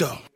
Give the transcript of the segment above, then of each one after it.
go.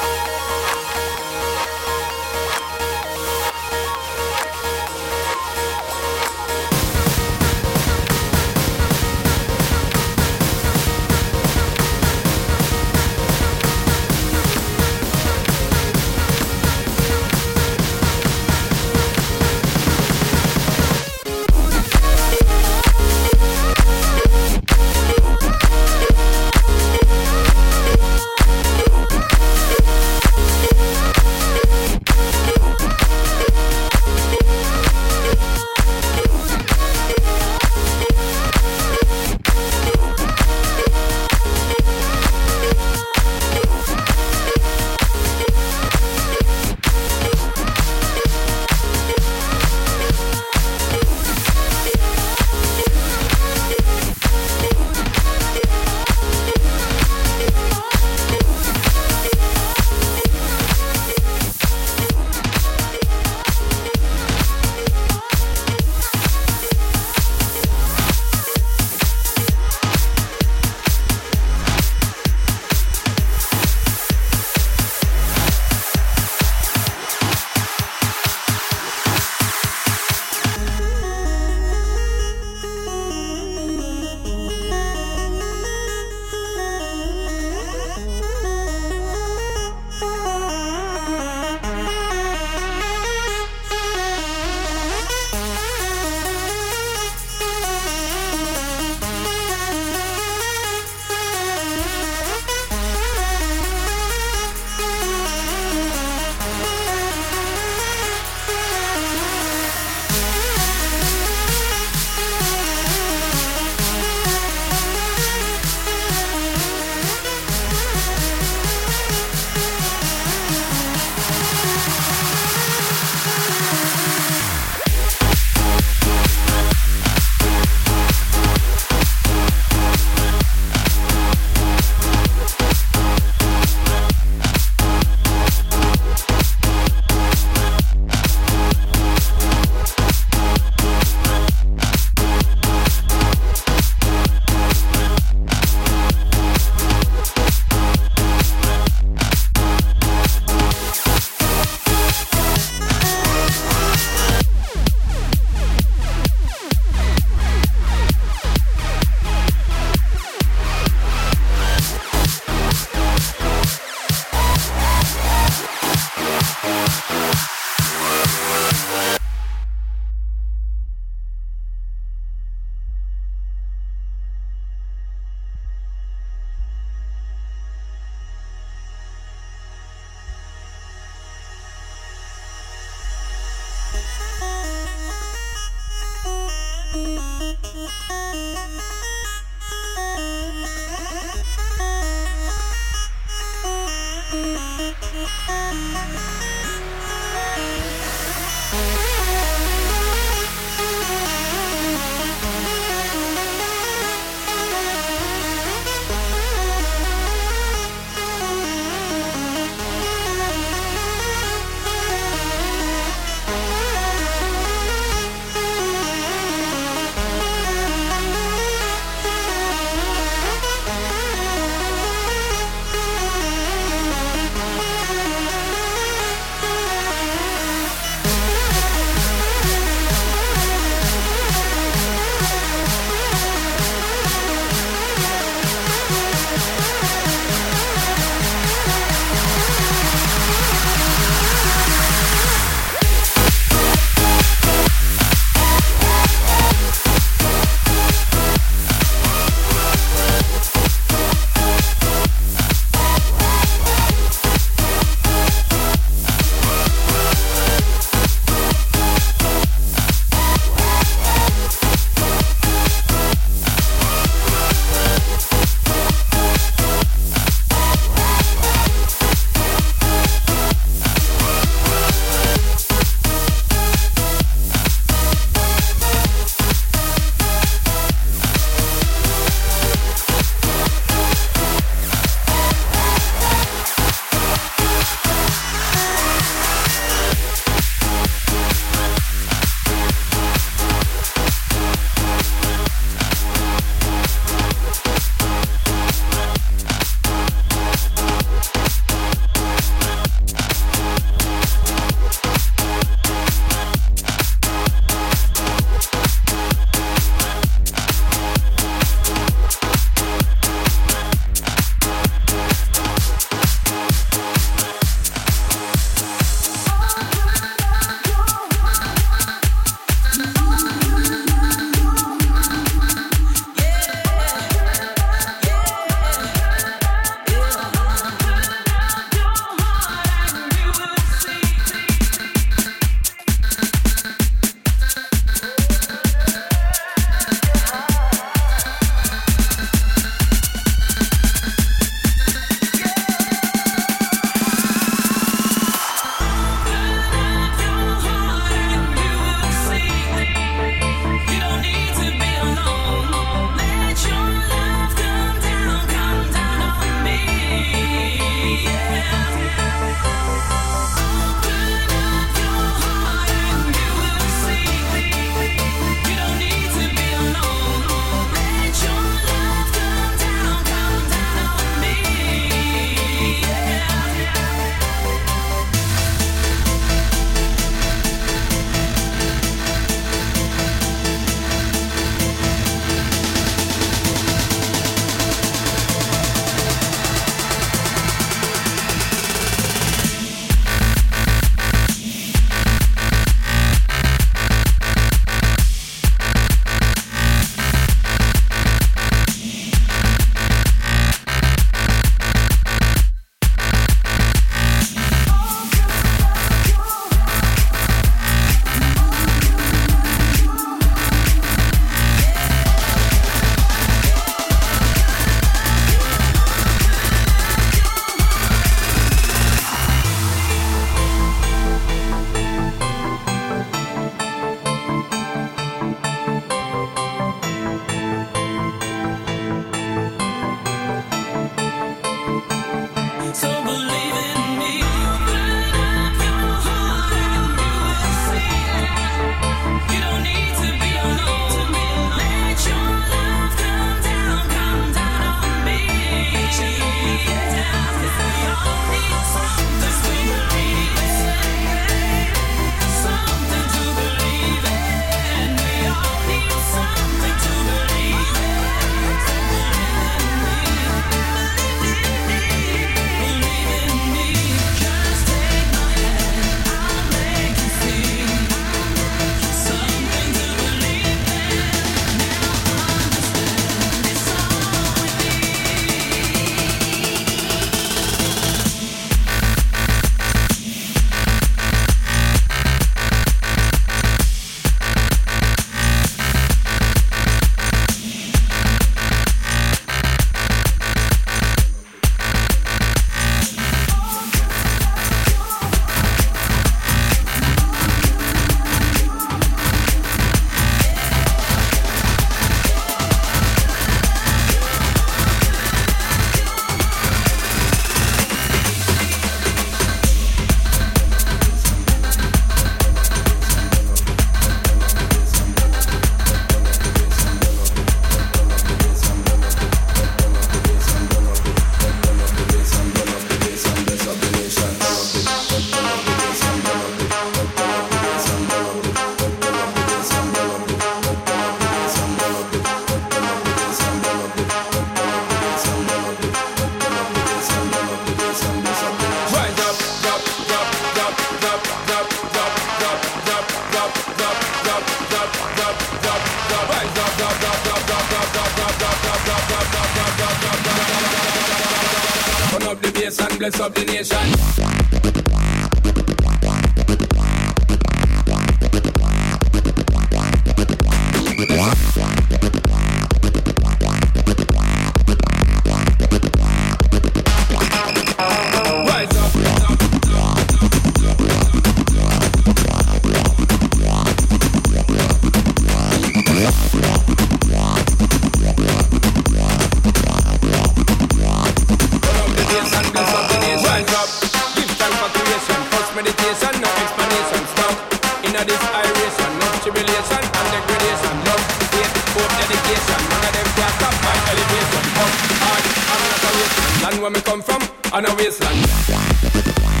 frustration, no tribulation and degradation, love, faith, hope, dedication. None of them can stop my elevation. Up, hard, I'm not a wasteland. Land where me come from, on a wasteland.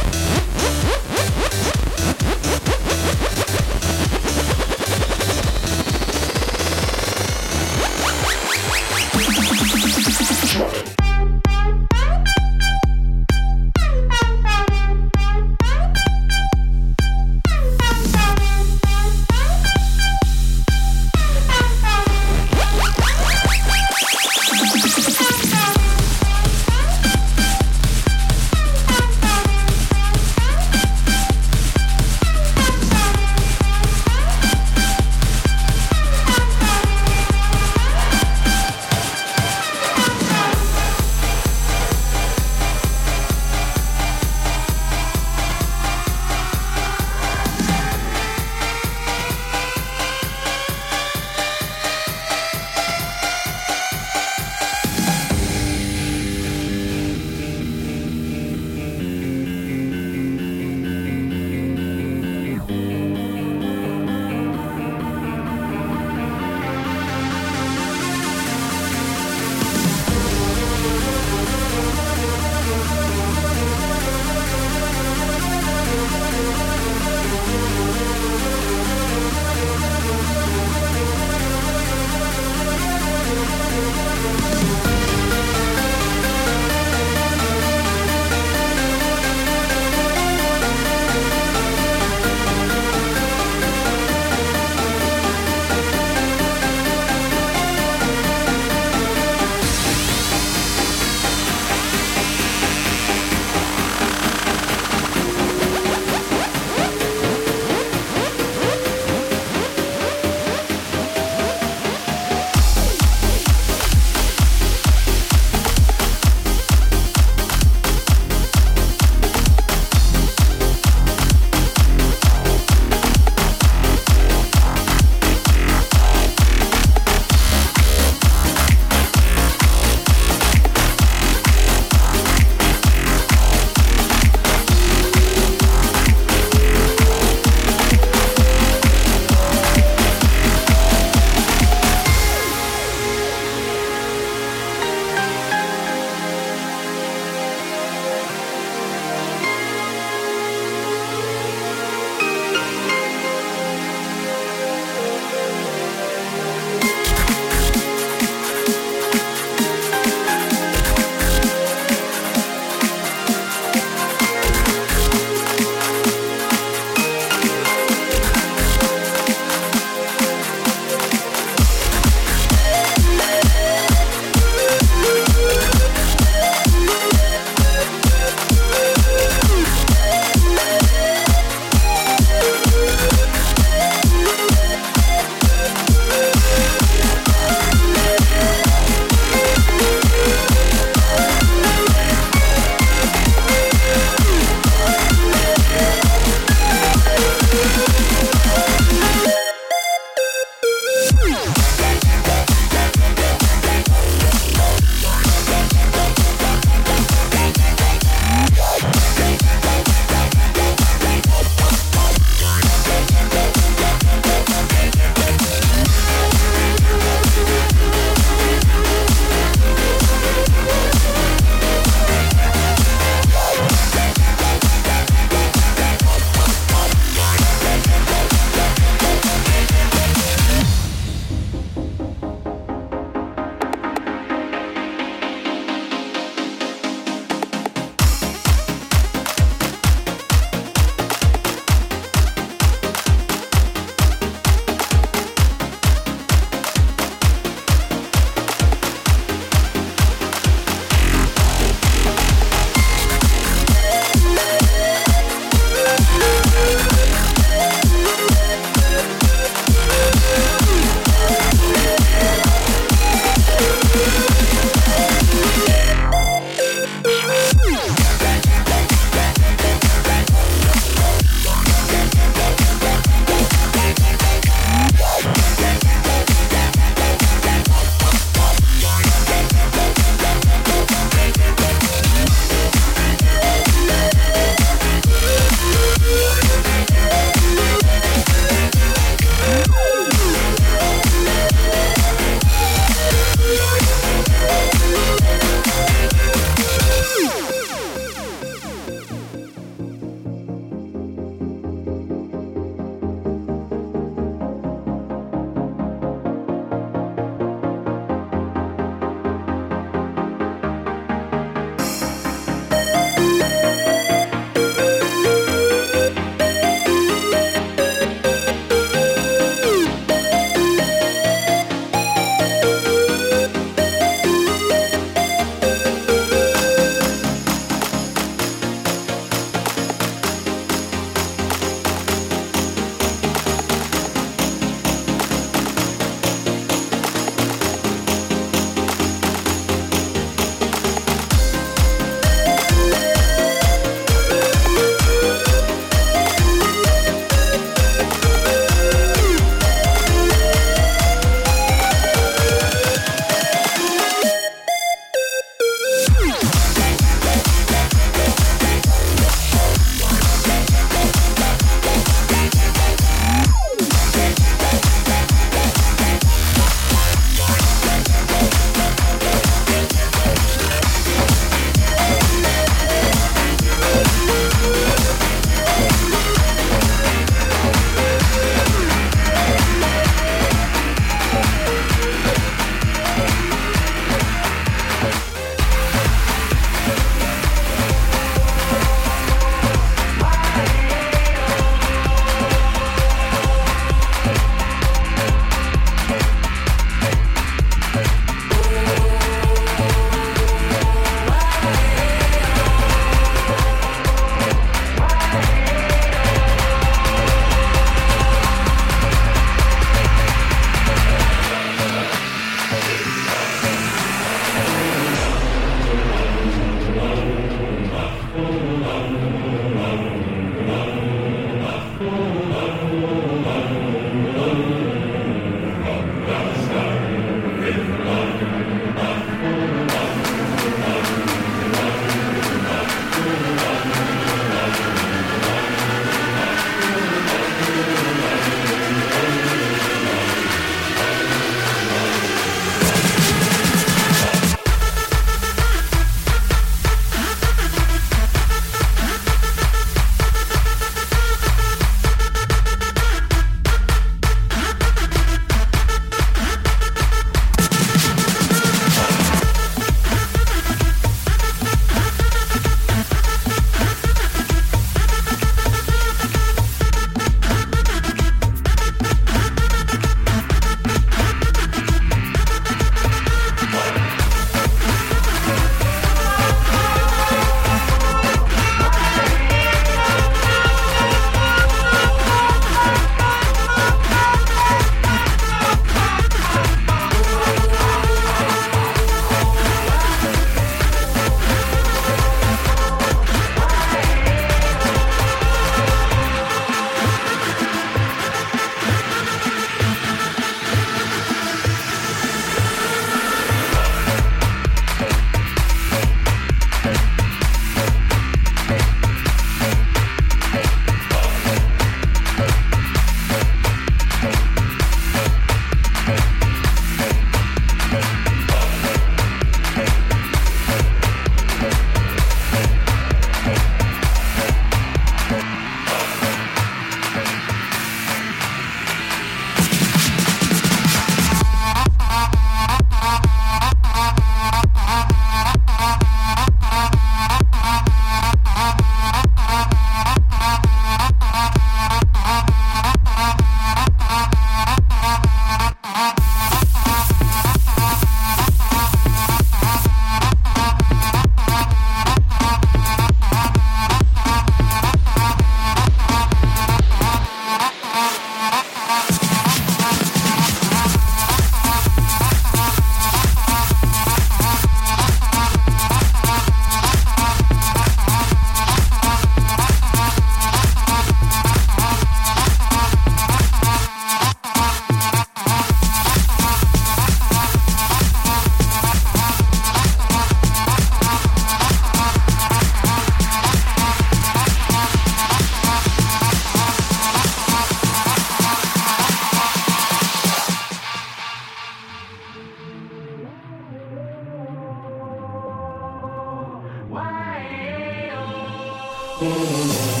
Oh.